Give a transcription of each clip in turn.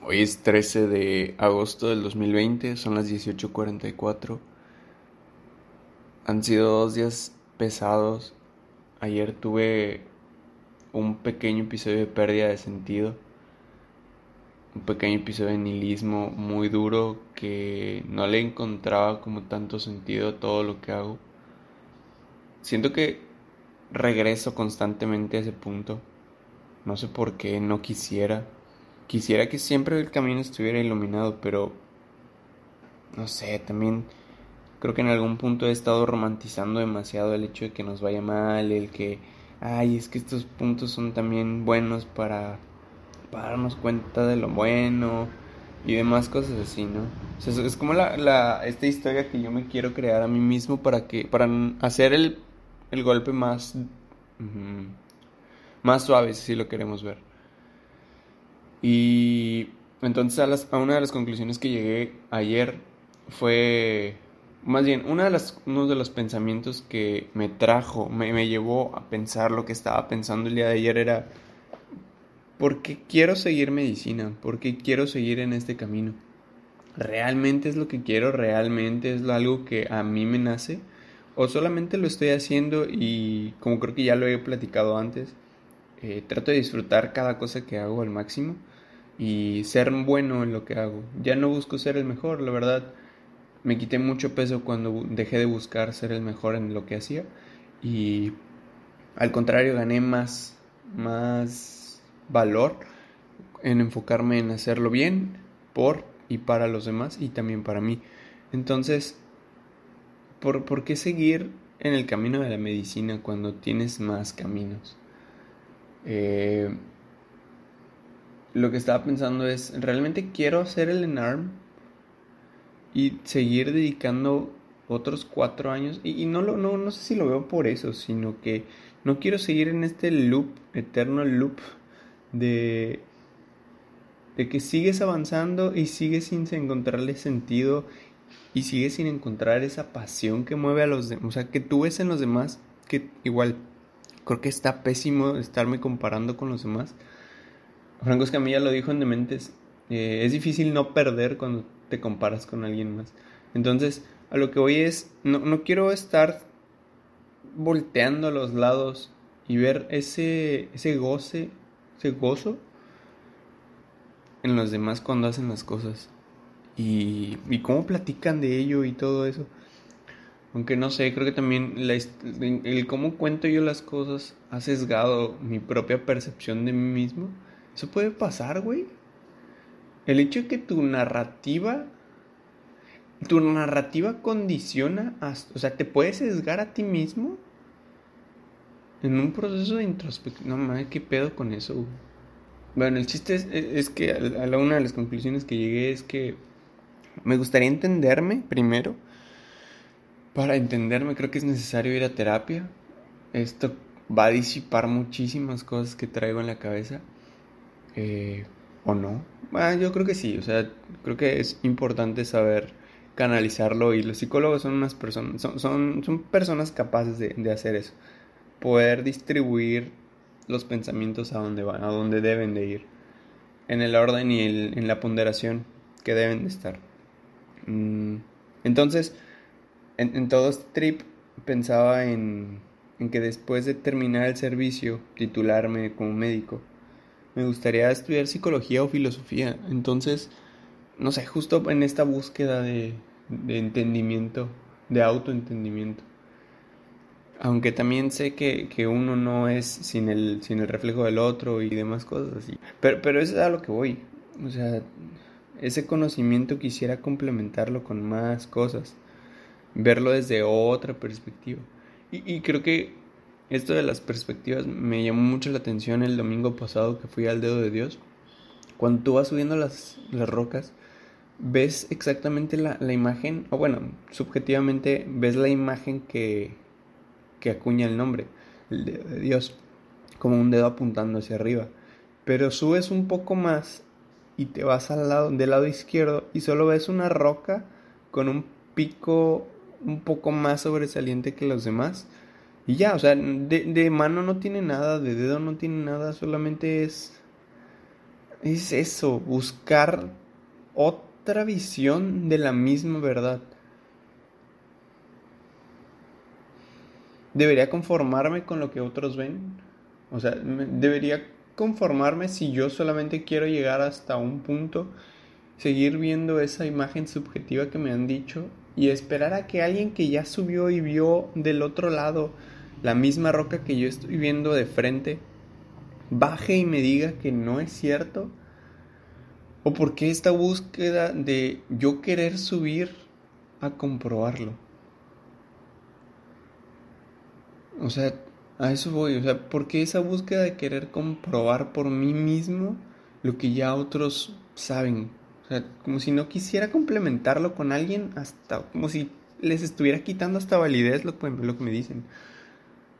Hoy es 13 de agosto del 2020, son las 18:44. Han sido dos días pesados. Ayer tuve un pequeño episodio de pérdida de sentido. Un pequeño episodio de nihilismo muy duro que no le encontraba como tanto sentido a todo lo que hago. Siento que regreso constantemente a ese punto. No sé por qué, no quisiera Quisiera que siempre el camino estuviera iluminado, pero no sé, también creo que en algún punto he estado romantizando demasiado el hecho de que nos vaya mal, el que, ay, es que estos puntos son también buenos para, darnos cuenta de lo bueno y demás cosas así, ¿no? Es como la, la, esta historia que yo me quiero crear a mí mismo para que, para hacer el, el golpe más, más suave, si lo queremos ver. Y entonces a, una de las conclusiones que llegué ayer fue, más bien, una de las, uno de los pensamientos que me trajo, me, me llevó a pensar lo que estaba pensando el día de ayer era, ¿por qué quiero seguir medicina? ¿Por qué quiero seguir en este camino? ¿Realmente es lo que quiero? ¿Realmente es algo que a mí me nace? ¿O solamente lo estoy haciendo y como creo que ya lo he platicado antes, eh, trato de disfrutar cada cosa que hago al máximo y ser bueno en lo que hago. Ya no busco ser el mejor, la verdad. Me quité mucho peso cuando dejé de buscar ser el mejor en lo que hacía y al contrario gané más más valor en enfocarme en hacerlo bien por y para los demás y también para mí. Entonces, ¿por, ¿por qué seguir en el camino de la medicina cuando tienes más caminos? Eh, lo que estaba pensando es, ¿realmente quiero hacer el ENARM? Y seguir dedicando otros cuatro años. Y, no, lo, no, no sé si lo veo por eso, sino que no quiero seguir en este loop, eterno loop de, de que sigues avanzando y sigues sin encontrarle sentido y sigues sin encontrar esa pasión que mueve a los demás. O sea, que tú ves en los demás que igual creo que está pésimo estarme comparando con los demás Franco Escamilla lo dijo en Dementes, eh, es difícil no perder cuando te comparas con alguien más. Entonces, a lo que voy es, no, no quiero estar volteando a los lados y ver ese, ese goce, ese gozo en los demás cuando hacen las cosas. Y, y cómo platican de ello y todo eso. Aunque no sé, creo que también el cómo cuento yo las cosas ha sesgado mi propia percepción de mí mismo. Eso puede pasar, güey. El hecho de que tu narrativa, tu narrativa condiciona, o sea, te puedes sesgar a ti mismo en un proceso de introspección. No mames, qué pedo con eso. Bueno, el chiste es, que a, la, una de las conclusiones que llegué es que me gustaría entenderme primero. Para entenderme creo que es necesario ir a terapia. Esto va a disipar muchísimas cosas que traigo en la cabeza. Eh, ¿O no? Ah, yo creo que sí, o sea, creo que es importante saber canalizarlo y los psicólogos son unas personas, son, son, personas capaces de, hacer eso, poder distribuir los pensamientos a donde van, a donde deben de ir, en el orden y en la ponderación que deben de estar. Mm, entonces, en, en, todo este trip pensaba en, en que después de terminar el servicio, titularme como médico, me gustaría estudiar psicología o filosofía. Entonces, no sé, justo en esta búsqueda de, entendimiento, de autoentendimiento. Aunque también sé que, uno no es sin el, sin el reflejo del otro y demás cosas así. Pero, pero eso es a lo que voy. O sea, ese conocimiento quisiera complementarlo con más cosas. Verlo desde otra perspectiva. Y creo que esto de las perspectivas me llamó mucho la atención el domingo pasado que fui al dedo de Dios. Cuando tú vas subiendo las, las rocas, ves exactamente la, la, imagen, o bueno, subjetivamente ves la imagen que, que acuña el nombre, el dedo de Dios, como un dedo apuntando hacia arriba. Pero subes un poco más y te vas al lado, del lado izquierdo y solo ves una roca con un pico un poco más sobresaliente que los demás y ya, o sea, de, de, mano no tiene nada, de dedo no tiene nada, solamente es es eso, buscar otra visión de la misma verdad. ¿Debería conformarme con lo que otros ven? O sea, ¿debería conformarme si yo solamente quiero llegar hasta un punto, seguir viendo esa imagen subjetiva que me han dicho y esperar a que alguien que ya subió y vio del otro lado la misma roca que yo estoy viendo de frente, baje y me diga que no es cierto? ¿O por qué esta búsqueda de yo querer subir a comprobarlo? O sea, a eso voy. O sea, ¿por qué esa búsqueda de querer comprobar por mí mismo lo que ya otros saben? O sea, como si no quisiera complementarlo con alguien, hasta como si les estuviera quitando hasta validez lo, lo que me dicen.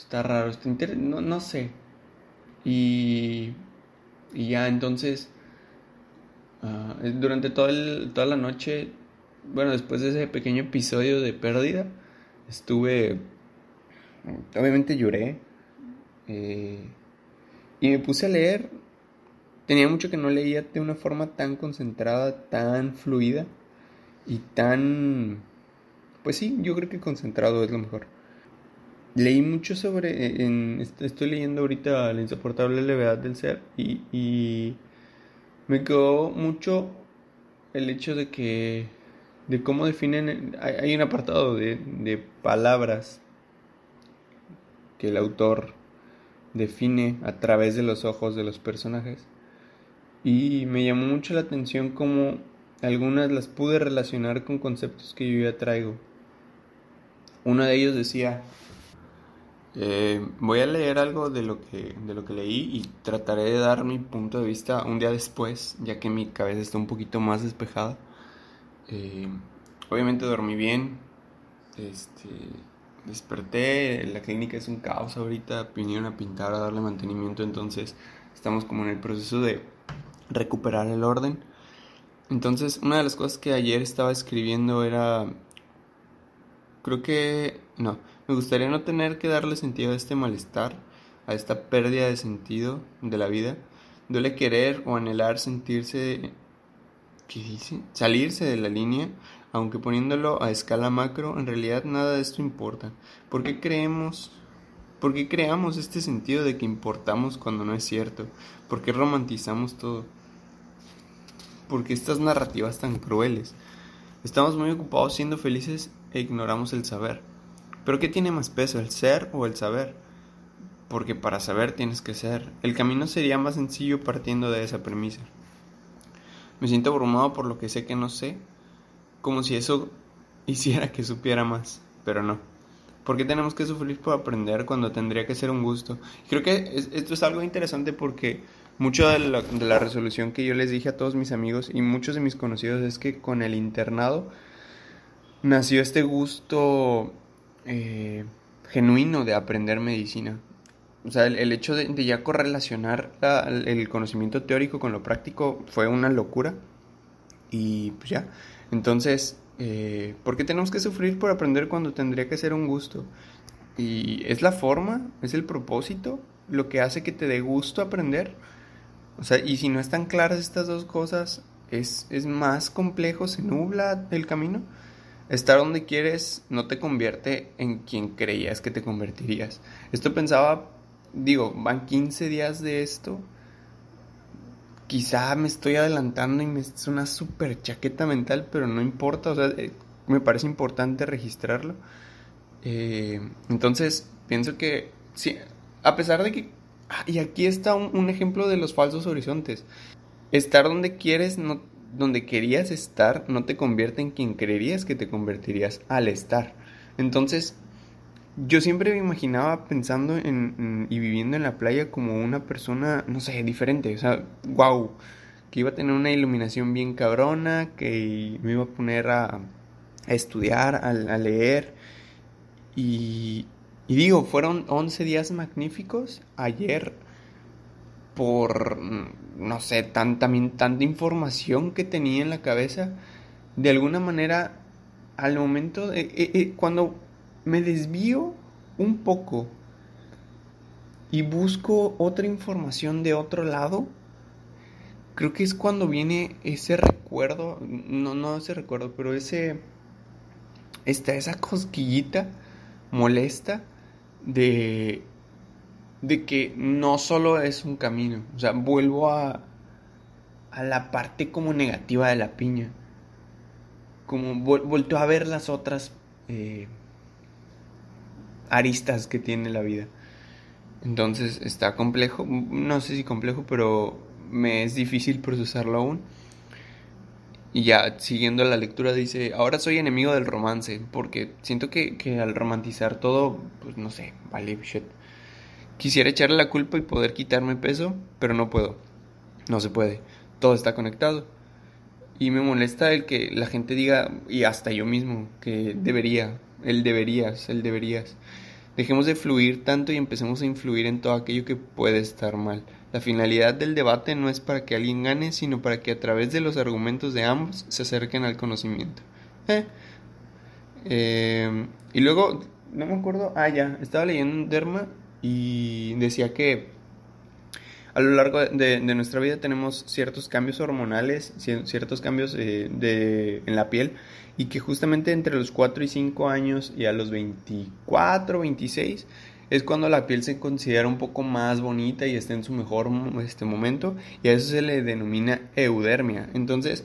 Está raro, está no, no sé. Y, y ya entonces, ah, durante el, toda la noche, bueno, después de ese pequeño episodio de pérdida, estuve, obviamente lloré eh, y me puse a leer. Tenía mucho que no leía de una forma tan concentrada, tan fluida y tan... Pues sí, yo creo que concentrado es lo mejor. Leí mucho sobre, estoy leyendo ahorita La insoportable levedad del ser y, me quedó mucho el hecho de que, de cómo definen, hay, un apartado de, de palabras que el autor define a través de los ojos de los personajes y me llamó mucho la atención cómo algunas las pude relacionar con conceptos que yo ya traigo. Uno de ellos decía, eh, voy a leer algo de lo, que, de lo que leí y trataré de dar mi punto de vista un día después, ya que mi cabeza está un poquito más despejada. Eh, obviamente dormí bien, este, desperté, la clínica es un caos ahorita, vinieron a pintar, a darle mantenimiento, entonces estamos como en el proceso de recuperar el orden. Entonces, una de las cosas que ayer estaba escribiendo era, creo que, no, me gustaría no tener que darle sentido a este malestar, a esta pérdida de sentido de la vida. Duele querer o anhelar sentirse, ¿qué dice? Salirse de la línea, aunque poniéndolo a escala macro, en realidad nada de esto importa. ¿Por qué creemos, por qué creamos este sentido de que importamos cuando no es cierto? ¿Por qué romantizamos todo? ¿Por qué estas narrativas tan crueles? Estamos muy ocupados siendo felices e ignoramos el saber. Pero ¿qué tiene más peso, el ser o el saber? Porque para saber tienes que ser. El camino sería más sencillo partiendo de esa premisa. Me siento abrumado por lo que sé que no sé, como si eso hiciera que supiera más, pero no. ¿Por qué tenemos que sufrir por aprender cuando tendría que ser un gusto? Creo que esto es algo interesante porque mucho de la, de la resolución que yo les dije a todos mis amigos y muchos de mis conocidos es que con el internado nació este gusto eh, genuino de aprender medicina. O sea, el, hecho de, ya correlacionar el conocimiento teórico con lo práctico fue una locura. Y pues ya. Entonces, eh, ¿por qué tenemos que sufrir por aprender cuando tendría que ser un gusto? Y es la forma, es el propósito, lo que hace que te dé gusto aprender. O sea, y si no están claras estas dos cosas, es, es más complejo, se nubla el camino. Estar donde quieres no te convierte en quien creías que te convertirías. Esto pensaba, digo, van 15 días de esto. Quizá me estoy adelantando y me es una super chaqueta mental, pero no importa, o sea, eh, me parece importante registrarlo. Eh, entonces, pienso que, sí, a pesar de que, ah, y aquí está un, un ejemplo de los falsos horizontes. Estar donde quieres no donde querías estar no te convierte en quien creerías que te convertirías al estar. Entonces, yo siempre me imaginaba pensando en, y viviendo en la playa como una persona, no sé, diferente, o sea, wow, que iba a tener una iluminación bien cabrona, que me iba a poner a, estudiar, a, a leer. Y, y digo, fueron 11 días magníficos. Ayer por, no sé, también tanta información que tenía en la cabeza, de alguna manera, al momento, de, eh, eh, cuando me desvío un poco y busco otra información de otro lado, creo que es cuando viene ese recuerdo, no, no ese recuerdo, pero ese, esta, esa cosquillita molesta de, de que no solo es un camino, o sea, vuelvo a, a la parte como negativa de la piña, como vuelto a ver las otras eh, aristas que tiene la vida. Entonces está complejo, no sé si complejo, pero me es difícil procesarlo aún. Y ya siguiendo la lectura dice, ahora soy enemigo del romance, porque siento que, que al romantizar todo, pues no sé, vale, shit. Quisiera echarle la culpa y poder quitarme peso, pero no puedo. No se puede. Todo está conectado. Y me molesta el que la gente diga, y hasta yo mismo, que debería, el deberías, el deberías. Dejemos de fluir tanto y empecemos a influir en todo aquello que puede estar mal. La finalidad del debate no es para que alguien gane, sino para que a través de los argumentos de ambos se acerquen al conocimiento. Eh. Eh, y luego, no me acuerdo, ah, ya, estaba leyendo Derma y decía que a lo largo de, nuestra vida tenemos ciertos cambios hormonales, ciertos cambios eh, de, en la piel y que justamente entre los 4 y 5 años y a los 24, 26 es cuando la piel se considera un poco más bonita y está en su mejor este, momento y a eso se le denomina eudermia. Entonces,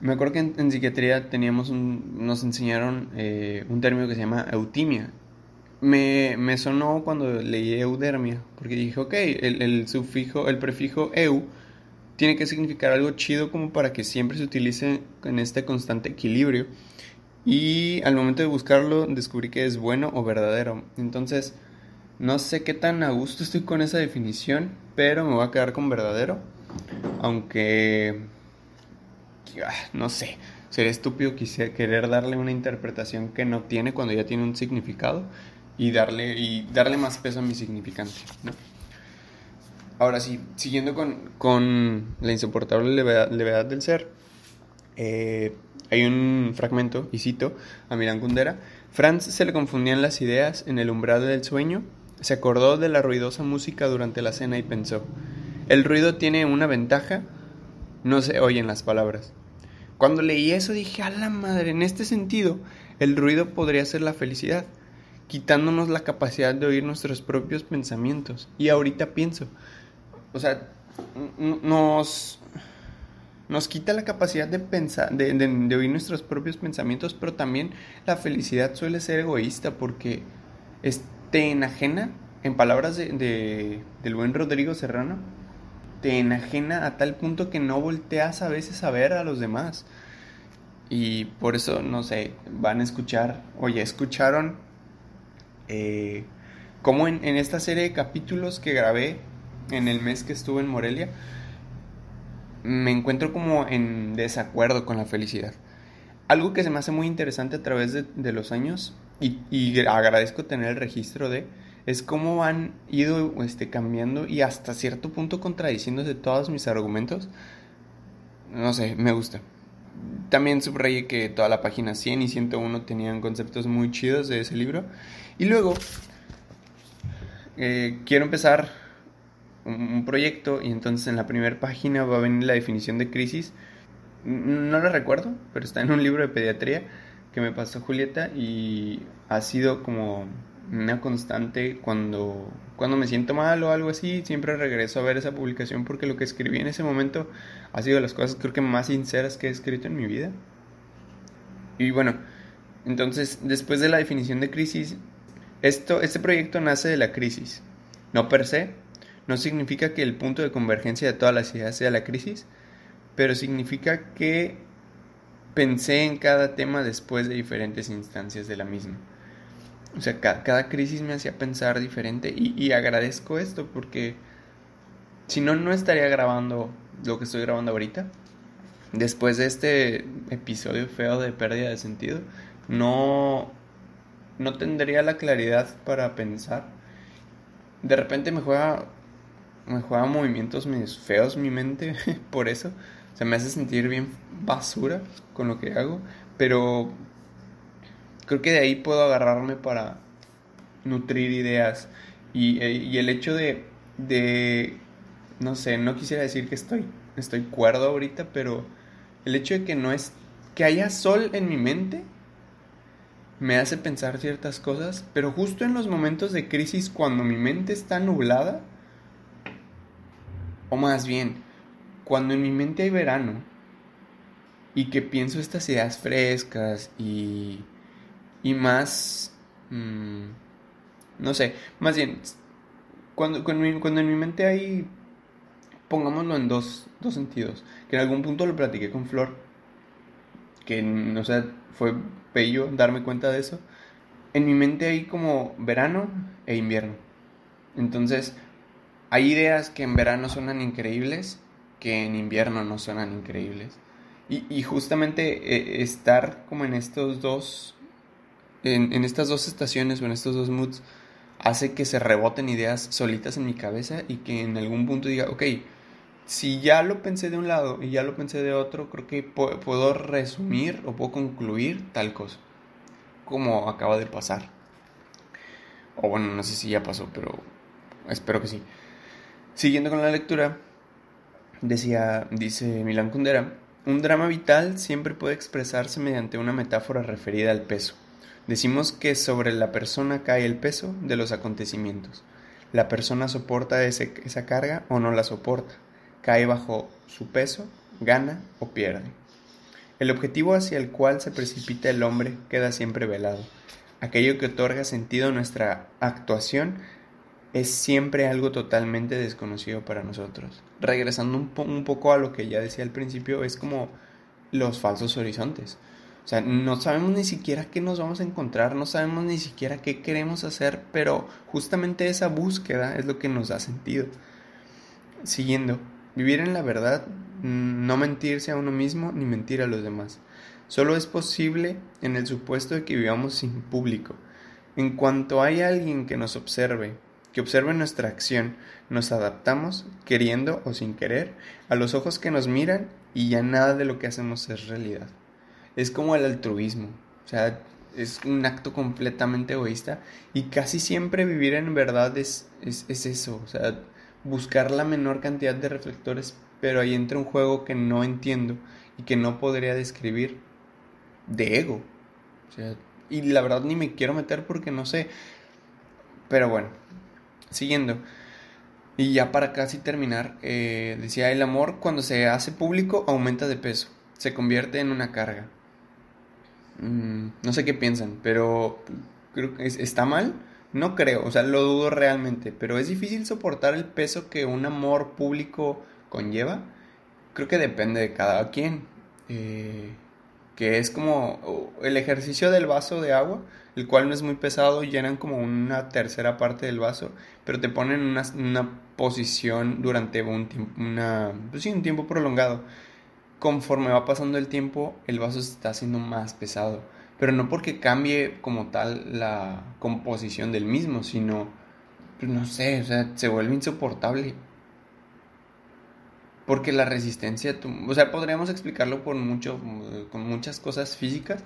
me acuerdo que en, psiquiatría teníamos un, nos enseñaron eh, un término que se llama eutimia me, sonó cuando leí eudermia, porque dije, ok, el, el, sufijo, el prefijo eu tiene que significar algo chido como para que siempre se utilice en este constante equilibrio. Y al momento de buscarlo descubrí que es bueno o verdadero. Entonces, no sé qué tan a gusto estoy con esa definición, pero me voy a quedar con verdadero. Aunque, ah, no sé, sería estúpido querer darle una interpretación que no tiene cuando ya tiene un significado y darle, y darle más peso a mi significante. Ahora sí, siguiendo con, la insoportable levedad, del ser, eh, hay un fragmento, y cito a Miran Kundera, Franz se le confundían las ideas en el umbral del sueño, se acordó de la ruidosa música durante la cena y pensó, el ruido tiene una ventaja, no se oyen las palabras. Cuando leí eso dije, a la madre, en este sentido, el ruido podría ser la felicidad quitándonos la capacidad de oír nuestros propios pensamientos. Y ahorita pienso, o sea, nos, nos quita la capacidad de pensar, de, de, oír nuestros propios pensamientos, pero también la felicidad suele ser egoísta porque te enajena, en palabras de, del buen Rodrigo Serrano, te enajena a tal punto que no volteas a veces a ver a los demás. Y por eso, no sé, van a escuchar, o ya escucharon eh, como en, esta serie de capítulos que grabé en el mes que estuve en Morelia, me encuentro como en desacuerdo con la felicidad. Algo que se me hace muy interesante a través de, los años y, agradezco tener el registro de es cómo han ido este, cambiando y hasta cierto punto contradiciéndose todos mis argumentos. No sé, me gusta. También subrayé que toda la página 100 y 101 tenían conceptos muy chidos de ese libro y luego, eh, quiero empezar un, proyecto y entonces en la primera página va a venir la definición de crisis. No la recuerdo, pero está en un libro de pediatría que me pasó Julieta y ha sido como una constante cuando, cuando me siento mal o algo así, siempre regreso a ver esa publicación porque lo que escribí en ese momento ha sido las cosas creo que más sinceras que he escrito en mi vida. Y bueno, entonces después de la definición de crisis esto, este proyecto nace de la crisis. No per se, no significa que el punto de convergencia de todas las ideas sea la crisis, pero significa que pensé en cada tema después de diferentes instancias de la misma. O sea, cada, crisis me hacía pensar diferente y, y, agradezco esto porque si no, no estaría grabando lo que estoy grabando ahorita. Después de este episodio feo de pérdida de sentido, no, no tendría la claridad para pensar. De repente me juega me juega movimientos feos mi mente por eso. se me hace sentir bien basura con lo que hago, pero creo que de ahí puedo agarrarme para nutrir ideas. Y, eh, y el hecho de, de, no sé, no quisiera decir que estoy estoy cuerdo ahorita, pero el hecho de que no es que haya sol en mi mente me hace pensar ciertas cosas, pero justo en los momentos de crisis cuando mi mente está nublada, o más bien, cuando en mi mente hay verano y que pienso estas ideas frescas y, y más, mm, no sé, más bien, cuando, cuando, en mi mente hay, pongámoslo en dos, dos sentidos, que en algún punto lo platiqué con Flor, que, no sé, fue bello darme cuenta de eso. En mi mente hay como verano e invierno. Entonces, hay ideas que en verano suenan increíbles, que en invierno no suenan increíbles. Y, justamente eh, estar como en estos dos, en, estas dos estaciones o en estos dos moods, hace que se reboten ideas solitas en mi cabeza y que en algún punto diga, ok, si ya lo pensé de un lado y ya lo pensé de otro, creo que puedo resumir o puedo concluir tal cosa, como acaba de pasar. O bueno, no sé si ya pasó, pero espero que sí. Siguiendo con la lectura, decía, dice Milan Kundera, un drama vital siempre puede expresarse mediante una metáfora referida al peso. Decimos que sobre la persona cae el peso de los acontecimientos. La persona soporta esa carga o no la soporta cae bajo su peso, gana o pierde. El objetivo hacia el cual se precipita el hombre queda siempre velado. Aquello que otorga sentido a nuestra actuación es siempre algo totalmente desconocido para nosotros. Regresando un, poco a lo que ya decía al principio, es como los falsos horizontes. O sea, no sabemos ni siquiera qué nos vamos a encontrar, no sabemos ni siquiera qué queremos hacer, pero justamente esa búsqueda es lo que nos da sentido. Siguiendo, Vivir en la verdad, mm, no mentirse a uno mismo ni mentir a los demás. Solo es posible en el supuesto de que vivamos sin público. En cuanto hay alguien que nos observe, que observe nuestra acción, nos adaptamos, queriendo o sin querer, a los ojos que nos miran y ya nada de lo que hacemos es realidad. Es como el altruismo, o sea, es un acto completamente egoísta y casi siempre vivir en verdad es, es, es eso, o sea, buscar la menor cantidad de reflectores, pero ahí entra un juego que no entiendo y que no podría describir de ego. y la verdad ni me quiero meter porque no sé. Pero bueno, siguiendo. Y ya para casi terminar, eh, decía, el amor cuando se hace público aumenta de peso, se convierte en una carga. Mm, no sé qué piensan, pero creo que está mal no creo, o sea, lo dudo realmente, pero es difícil soportar el peso que un amor público conlleva. Creo que depende de cada quien. Eh, que es como el ejercicio del vaso de agua, el cual no es muy pesado, llenan como una tercera parte del vaso, pero te ponen en una, posición durante un una, pues sí, un tiempo prolongado. Conforme va pasando el tiempo, el vaso se está haciendo más pesado pero no porque cambie como tal la composición del mismo, sino, pues no sé, o sea, se vuelve insoportable. Porque la resistencia, o sea, podríamos explicarlo por mucho, con muchas cosas físicas,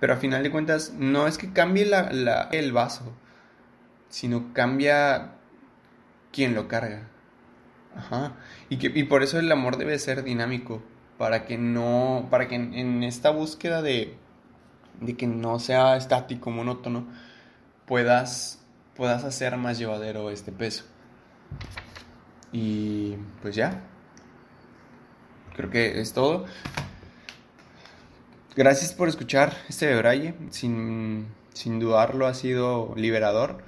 pero a final de cuentas no es que cambie el vaso, sino cambia quien lo carga. Ajá. Y, que, y por eso el amor debe ser dinámico, para que no, para que en esta búsqueda de de que no sea estático, monótono, puedas, puedas hacer más llevadero este peso. Y pues ya, creo que es todo. Gracias por escuchar este de Braille. Sin, sin dudarlo ha sido liberador.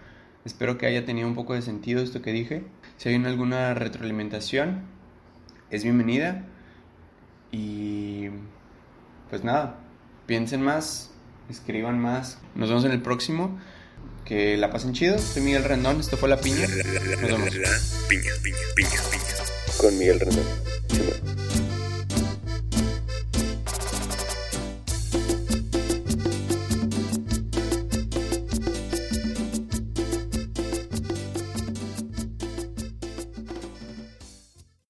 Espero que haya tenido un poco de sentido esto que dije. Si hay alguna retroalimentación, es bienvenida. Y pues nada, piensen más, escriban más. Nos vemos en el próximo. Que la pasen chido. Soy Miguel Rendón. Esto fue La Piña. Nos vemos. piña, piña, piña, piña. Con Miguel Rendón.